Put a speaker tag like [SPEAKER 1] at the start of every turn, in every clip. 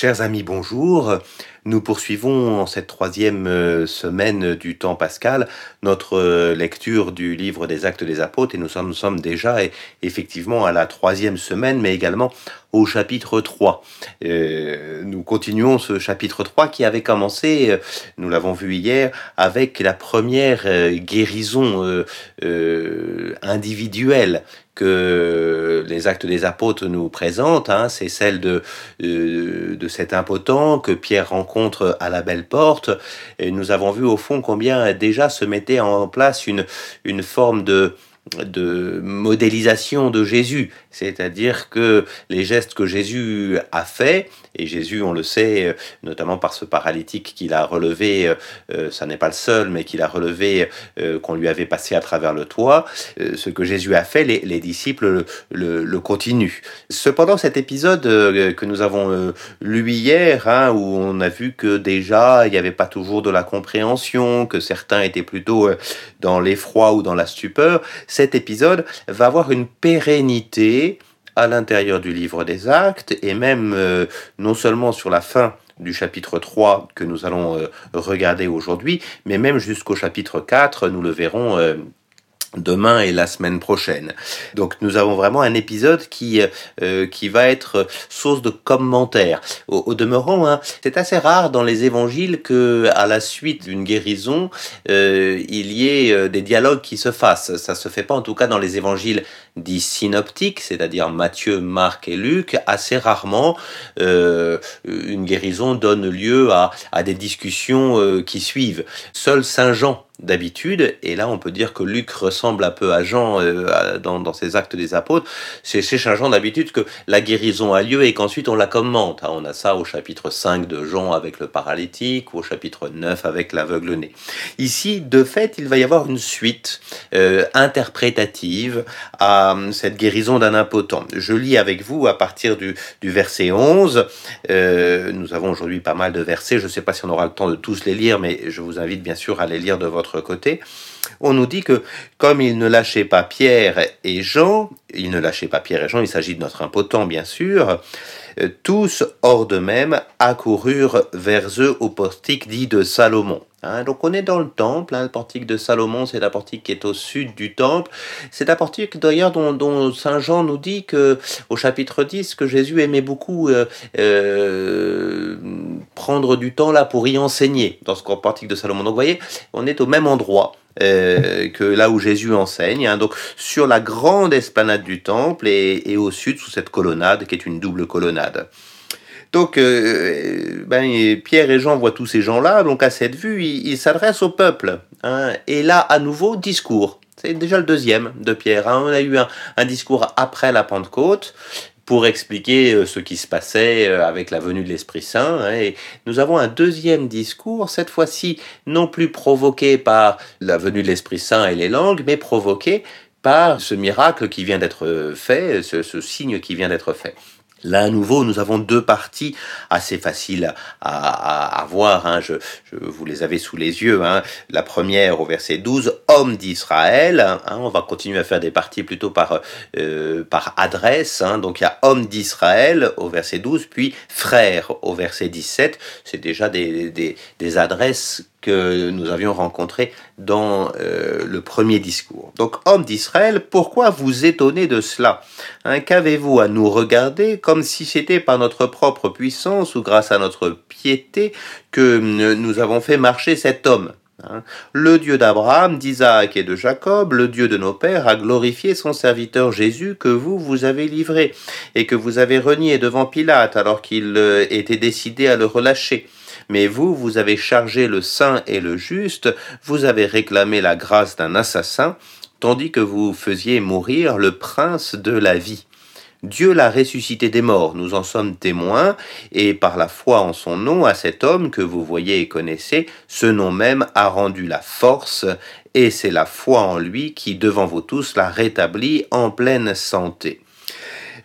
[SPEAKER 1] Chers amis, bonjour. Nous poursuivons en cette troisième euh, semaine du temps pascal notre euh, lecture du livre des actes des apôtres et nous sommes, déjà effectivement à la troisième semaine mais également au chapitre 3. Euh, nous continuons ce chapitre 3 qui avait commencé, nous l'avons vu hier, avec la première guérison individuelle que les actes des apôtres nous présentent, hein, c'est celle de, euh, de cet impotent que Pierre rencontre à la belle porte. Et nous avons vu au fond combien déjà se mettait en place une, une forme de, de modélisation de Jésus, c'est-à-dire que les gestes que Jésus a faits, et Jésus, on le sait, euh, notamment par ce paralytique qu'il a relevé, euh, euh, ça n'est pas le seul, mais qu'il a relevé, qu'on lui avait passé à travers le toit, ce que Jésus a fait, les, disciples le, continuent. Cependant, cet épisode que nous avons lu hier, hein, où on a vu que déjà, il n'y avait pas toujours de la compréhension, que certains étaient plutôt dans l'effroi ou dans la stupeur, cet épisode va avoir une pérennité à l'intérieur du livre des actes et même euh, non seulement sur la fin du chapitre 3 que nous allons euh, regarder aujourd'hui, mais même jusqu'au chapitre 4, nous le verrons euh, demain et la semaine prochaine. Donc nous avons vraiment un épisode qui euh, qui va être source de commentaires. Au, demeurant, hein, c'est assez rare dans les évangiles que à la suite d'une guérison, euh, il y ait euh, des dialogues qui se fassent. Ça se fait pas en tout cas dans les évangiles dits synoptiques, c'est-à-dire Matthieu, Marc et Luc. Assez rarement, une guérison donne lieu à, à des discussions qui suivent. Seul Saint Jean d'habitude, et là on peut dire que Luc ressemble un peu à Jean euh, dans, dans, ses actes des apôtres, c'est chez Jean d'habitude que la guérison a lieu et qu'ensuite on la commente. Hein, on a ça au chapitre 5 de Jean avec le paralytique, ou au chapitre 9 avec l'aveugle-né. Ici, de fait, il va y avoir une suite euh, interprétative à euh, cette guérison d'un impotent. Je lis avec vous à partir du, du verset 11. nous avons aujourd'hui pas mal de versets, je ne sais pas si on aura le temps de tous les lire, mais je vous invite bien sûr à les lire de votre côté, on nous dit que comme il ne lâchait pas Pierre et Jean, il ne lâchait pas Pierre et Jean, il s'agit de notre impotent bien sûr, euh, tous hors d'eux-mêmes accoururent vers eux au portique dit de Salomon. Hein, donc on est dans le temple, hein, le portique de Salomon, c'est la portique qui est au sud du temple. C'est un portique d'ailleurs dont, Saint Jean nous dit que au chapitre 10 que Jésus aimait beaucoup euh, euh, prendre du temps là pour y enseigner dans ce portique de Salomon. Donc vous voyez, on est au même endroit. Euh, que là où Jésus enseigne, hein, donc sur la grande esplanade du temple et, au sud sous cette colonnade qui est une double colonnade. Donc, euh, ben, Pierre et Jean voient tous ces gens-là, donc à cette vue, ils s'adressent au peuple. Hein. et là, à nouveau, discours. C'est déjà le deuxième de Pierre. Hein. On a eu un, discours après la Pentecôte pour expliquer euh, ce qui se passait euh, avec la venue de l'Esprit Saint. Hein. et nous avons un deuxième discours, cette fois-ci non plus provoqué par la venue de l'Esprit Saint et les langues, mais provoqué par ce miracle qui vient d'être fait, ce signe qui vient d'être fait. Là, à nouveau, nous avons deux parties assez faciles à, voir. Hein. Je, vous les avez sous les yeux. Hein. La première au verset 12, homme d'Israël. Hein. On va continuer à faire des parties plutôt par, euh, par adresse. Donc il y a homme d'Israël au verset 12, puis frère au verset 17. C'est déjà des, des, des adresses que nous avions rencontré dans euh, le premier discours. Donc, homme d'Israël, pourquoi vous étonnez de cela? Hein, Qu'avez-vous à nous regarder comme si c'était par notre propre puissance ou grâce à notre piété que nous avons fait marcher cet homme? Hein le Dieu d'Abraham, d'Isaac et de Jacob, le Dieu de nos pères, a glorifié son serviteur Jésus que vous, vous avez livré, et que vous avez renié devant Pilate alors qu'il euh, était décidé à le relâcher. Mais vous, vous avez chargé le saint et le juste, vous avez réclamé la grâce d'un assassin, tandis que vous faisiez mourir le prince de la vie. Dieu l'a ressuscité des morts, nous en sommes témoins, et par la foi en son nom, à cet homme que vous voyez et connaissez, ce nom même a rendu la force, et c'est la foi en lui qui, devant vous tous, l'a rétabli en pleine santé.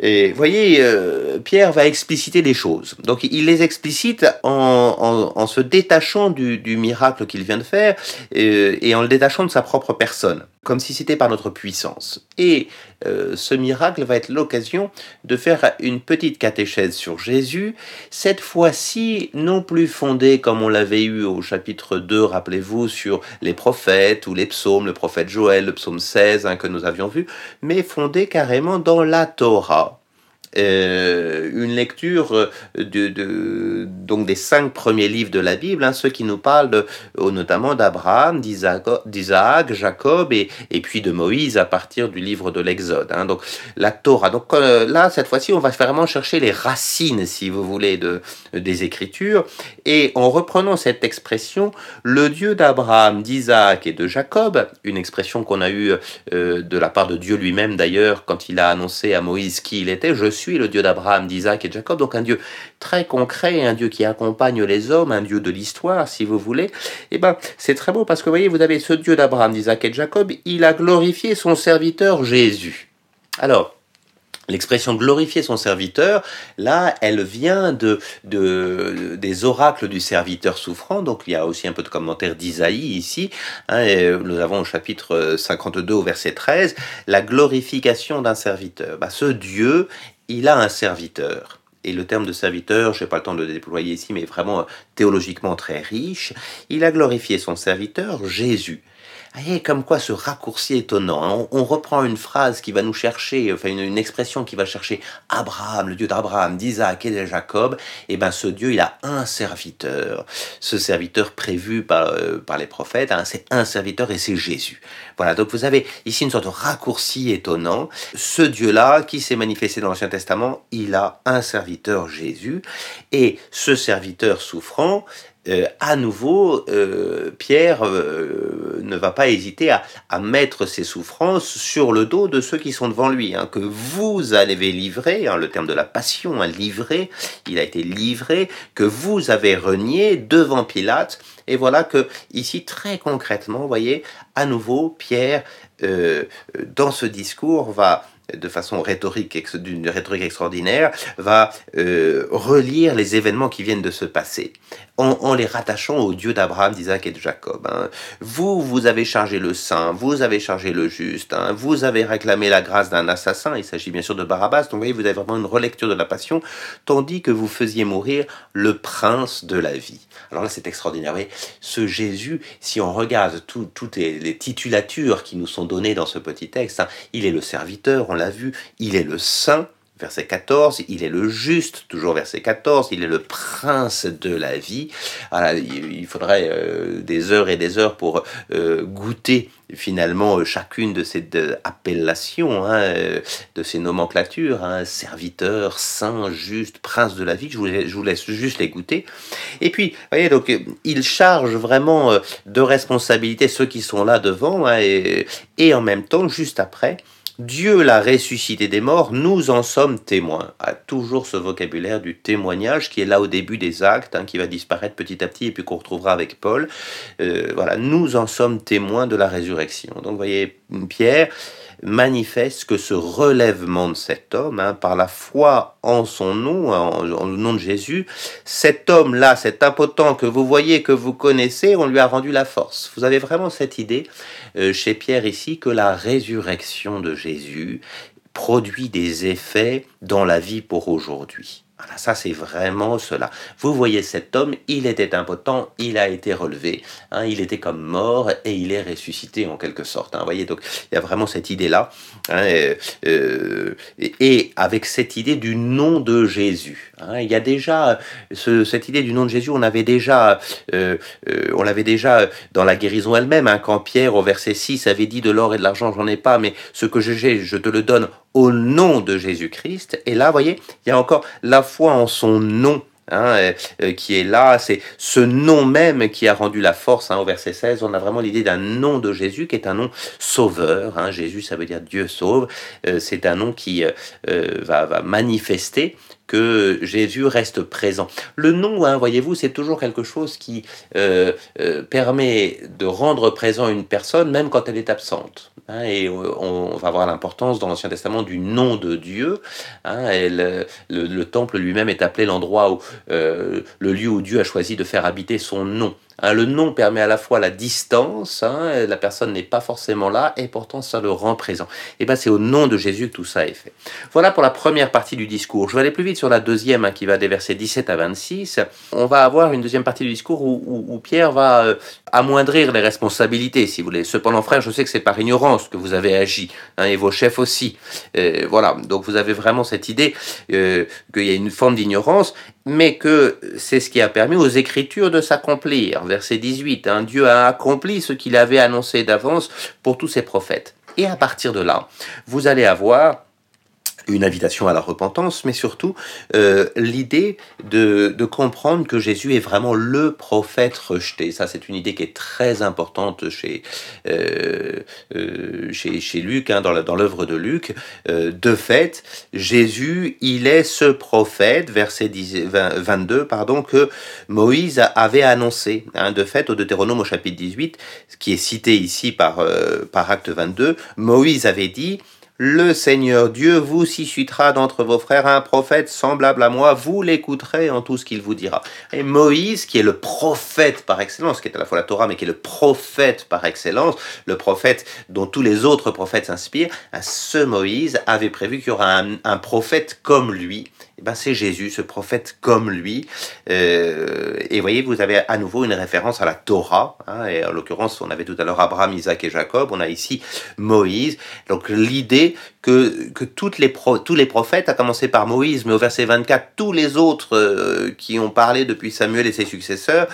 [SPEAKER 1] Et voyez, euh, Pierre va expliciter les choses. Donc il les explicite en, en, se détachant du, du miracle qu'il vient de faire euh, et en le détachant de sa propre personne. Comme si c'était par notre puissance. Et euh, ce miracle va être l'occasion de faire une petite catéchèse sur Jésus, cette fois-ci non plus fondée comme on l'avait eu au chapitre 2, rappelez-vous, sur les prophètes ou les psaumes, le prophète Joël, le psaume 16 hein, que nous avions vu, mais fondée carrément dans la Torah. Euh, une lecture euh, de, donc des cinq premiers livres de la Bible, hein, ceux qui nous parlent euh, notamment d'Abraham, d'Isaac, Jacob et, et puis de Moïse à partir du livre de l'Exode. Hein, donc la Torah. Donc là, cette fois-ci, on va vraiment chercher les racines, si vous voulez, de, des Écritures. Et en reprenant cette expression, le Dieu d'Abraham, d'Isaac et de Jacob, une expression qu'on a eue de la part de Dieu lui-même d'ailleurs quand il a annoncé à Moïse qui il était, je suis le Dieu d'Abraham, d'Isaac et de Jacob, donc un Dieu très concret, un Dieu qui accompagne les hommes, un Dieu de l'histoire, si vous voulez. Et eh ben, c'est très beau parce que vous voyez, vous avez ce Dieu d'Abraham, d'Isaac et de Jacob, il a glorifié son serviteur Jésus. Alors, L'expression glorifier son serviteur, là, elle vient de, de, des oracles du serviteur souffrant. Donc, il y a aussi un peu de commentaire d'Isaïe ici. Hein, nous avons au chapitre 52 au verset 13, la glorification d'un serviteur. Bah, ce Dieu, il a un serviteur. Et le terme de serviteur, je n'ai pas le temps de le déployer ici, mais vraiment euh, théologiquement très riche. Il a glorifié son serviteur, Jésus. Et comme quoi ce raccourci étonnant. Hein. On, reprend une phrase qui va nous chercher, enfin une, expression qui va chercher Abraham, le Dieu d'Abraham, d'Isaac et de Jacob. Et ben ce Dieu, il a un serviteur. Ce serviteur prévu par, euh, les prophètes, hein, c'est un serviteur et c'est Jésus. Voilà, donc vous avez ici une sorte de raccourci étonnant. Ce Dieu-là, qui s'est manifesté dans l'Ancien Testament, il a un serviteur Jésus. Et ce serviteur souffrant, euh, à nouveau, euh, Pierre euh, ne va pas hésiter à, mettre ses souffrances sur le dos de ceux qui sont devant lui, hein, que vous avez livré, hein, le terme de la passion, hein, livré, il a été livré, que vous avez renié devant Pilate. Et voilà que ici, très concrètement, vous voyez, à nouveau, Pierre, dans ce discours, va de façon rhétorique, d'une rhétorique extraordinaire, va relire les événements qui viennent de se passer, en, les rattachant au Dieu d'Abraham, d'Isaac et de Jacob. Hein. Vous, vous avez chargé le saint, vous avez chargé le juste, hein. vous avez réclamé la grâce d'un assassin, il s'agit bien sûr de Barabbas, donc vous voyez, vous avez vraiment une relecture de la passion, tandis que vous faisiez mourir le prince de la vie. Alors là, c'est extraordinaire. Vous ce Jésus, si on regarde toutes les, titulatures qui nous sont données dans ce petit texte, hein, il est le serviteur, on l'a vu, il est le saint, verset 14, il est le juste, toujours verset 14, il est le prince de la vie. il faudrait euh, des heures et des heures pour euh, goûter finalement euh, chacune de ces appellations, hein, de ces nomenclatures, hein, serviteur, saint, juste, prince de la vie, je vous, laisse juste les goûter. Et puis, vous voyez, donc, il charge vraiment de responsabilité ceux qui sont là devant, hein, et en même temps, juste après, Dieu l'a ressuscité des morts, nous en sommes témoins. A toujours ce vocabulaire du témoignage qui est là au début des actes, hein, qui va disparaître petit à petit et puis qu'on retrouvera avec Paul. Euh, voilà, nous en sommes témoins de la résurrection. Donc, vous voyez, Pierre, manifeste que ce relèvement de cet homme, hein, par la foi en son nom, en, le nom de Jésus, cet homme-là, cet impotent que vous voyez, que vous connaissez, on lui a rendu la force. Vous avez vraiment cette idée chez Pierre ici que la résurrection de Jésus produit des effets dans la vie pour aujourd'hui. Voilà, ça c'est vraiment cela. Vous voyez cet homme, il était impotent, il a été relevé, hein, il était comme mort et il est ressuscité en quelque sorte. Hein, vous voyez, donc il y a vraiment cette idée-là. Hein, euh, et, avec cette idée du nom de Jésus. Hein, il y a déjà cette idée du nom de Jésus, on avait déjà, euh, euh, on l'avait déjà dans la guérison elle-même, hein, quand Pierre au verset 6 avait dit de l'or et de l'argent j'en ai pas, mais ce que j'ai, je te le donne au nom de Jésus-Christ. Et là, vous voyez, il y a encore la foi en son nom. Hein, euh, qui est là, c'est ce nom même qui a rendu la force. Hein, au verset 16, on a vraiment l'idée d'un nom de Jésus qui est un nom sauveur. Hein. Jésus, ça veut dire Dieu sauve. Euh, c'est un nom qui euh, va, va, manifester que Jésus reste présent. Le nom, hein, voyez-vous, c'est toujours quelque chose qui euh, euh, permet de rendre présent une personne même quand elle est absente. Hein, et on, va voir l'importance dans l'Ancien Testament du nom de Dieu. Hein, le, temple lui-même est appelé l'endroit où euh, le lieu où Dieu a choisi de faire habiter son nom. Hein, le nom permet à la fois la distance, hein, la personne n'est pas forcément là, et pourtant ça le rend présent. Et bien c'est au nom de Jésus que tout ça est fait. Voilà pour la première partie du discours. Je vais aller plus vite sur la deuxième, hein, qui va des versets 17 à 26. On va avoir une deuxième partie du discours où, Pierre va euh, amoindrir les responsabilités, si vous voulez. Cependant, frère, je sais que c'est par ignorance que vous avez agi, et vos chefs aussi. Euh, voilà, donc vous avez vraiment cette idée euh, qu'il y a une forme d'ignorance, mais que c'est ce qui a permis aux Écritures de s'accomplir. Verset 18, hein, Dieu a accompli ce qu'il avait annoncé d'avance pour tous ses prophètes. Et à partir de là, vous allez avoir une invitation à la repentance, mais surtout euh, l'idée de, de, comprendre que Jésus est vraiment le prophète rejeté. Ça, c'est une idée qui est très importante chez, euh, euh, chez, chez, Luc, hein, dans l'œuvre de Luc. Euh, de fait, Jésus, il est ce prophète, verset 10, 22, pardon, que Moïse avait annoncé. Hein, de fait, au Deutéronome au chapitre 18, qui est cité ici par, euh, par acte 22, Moïse avait dit le Seigneur Dieu vous suscitera d'entre vos frères un prophète semblable à moi, vous l'écouterez en tout ce qu'il vous dira. Et Moïse, qui est le prophète par excellence, qui est à la fois la Torah, mais qui est le prophète par excellence, le prophète dont tous les autres prophètes s'inspirent, ce Moïse avait prévu qu'il y aura un, un prophète comme lui, eh ben c'est Jésus, ce prophète comme lui. Euh, et voyez, vous avez à nouveau une référence à la Torah. Hein, et en l'occurrence, on avait tout à l'heure Abraham, Isaac et Jacob. On a ici Moïse. Donc l'idée que, que les tous les prophètes, à commencer par Moïse, mais au verset 24, tous les autres euh, qui ont parlé depuis Samuel et ses successeurs,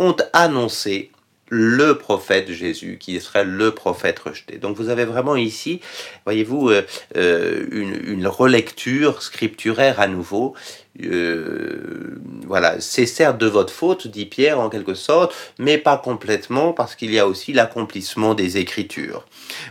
[SPEAKER 1] ont annoncé le prophète Jésus, qui serait le prophète rejeté. Donc vous avez vraiment ici, voyez-vous, euh, euh, une, une, relecture scripturaire à nouveau, euh, voilà, c'est certes de votre faute, dit Pierre en quelque sorte, mais pas complètement parce qu'il y a aussi l'accomplissement des Écritures.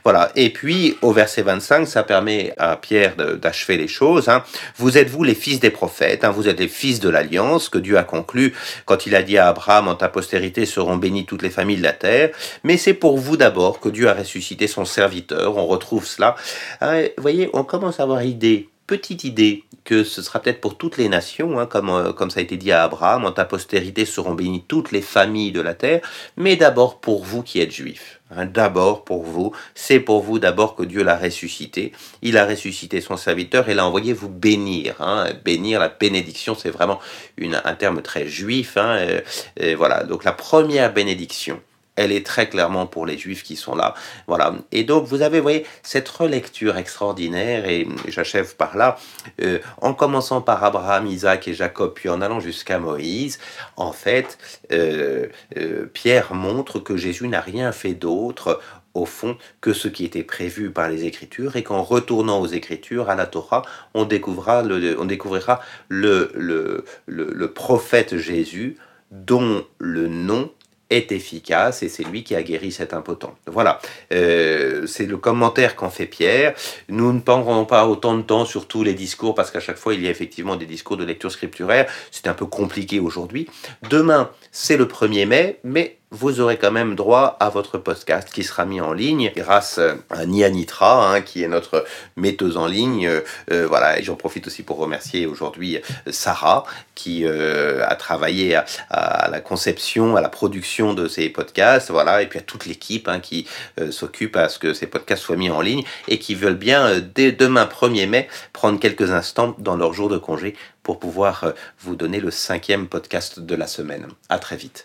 [SPEAKER 1] Voilà, et puis au verset 25, ça permet à Pierre d'achever les choses. Hein. Vous êtes vous les fils des prophètes, hein, vous êtes les fils de l'alliance que Dieu a conclue quand il a dit à Abraham, en ta postérité seront bénies toutes les familles de la terre, mais c'est pour vous d'abord que Dieu a ressuscité son serviteur, on retrouve cela. Hein, vous voyez, on commence à avoir idée petite idée que ce sera peut-être pour toutes les nations, hein, comme, euh, comme ça a été dit à Abraham, en ta postérité seront bénies toutes les familles de la terre, mais d'abord pour vous qui êtes juifs. Hein, d'abord pour vous, c'est pour vous d'abord que Dieu l'a ressuscité. Il a ressuscité son serviteur et l'a envoyé vous bénir. Hein. Bénir, la bénédiction, c'est vraiment un terme très juif. et voilà, donc la première bénédiction elle est très clairement pour les juifs qui sont là. Voilà. Et donc, vous avez, vous voyez, cette relecture extraordinaire, et j'achève par là, euh, en commençant par Abraham, Isaac et Jacob, puis en allant jusqu'à Moïse, en fait, euh, euh, Pierre montre que Jésus n'a rien fait d'autre au fond, que ce qui était prévu par les Écritures, et qu'en retournant aux Écritures, à la Torah, on découvrira le, on découvrira le, le, le prophète Jésus, dont le nom est efficace et c'est lui qui a guéri cet impotent. Voilà, euh, c'est le commentaire qu'en fait Pierre. Nous ne prendrons pas autant de temps sur tous les discours parce qu'à chaque fois il y a effectivement des discours de lecture scripturaire. C'est un peu compliqué aujourd'hui. Demain, c'est le 1er mai, mais vous aurez quand même droit à votre podcast qui sera mis en ligne grâce à Nia Nitra, hein, qui est notre metteuse en ligne. Euh, voilà, et j'en profite aussi pour remercier aujourd'hui Sarah, qui euh, a travaillé à, la conception, à la production de ces podcasts, voilà, et puis à toute l'équipe hein, qui euh, s'occupe à ce que ces podcasts soient mis en ligne et qui veulent bien, dès demain 1er mai, prendre quelques instants dans leur jour de congé pour pouvoir vous donner le cinquième podcast de la semaine. À très vite.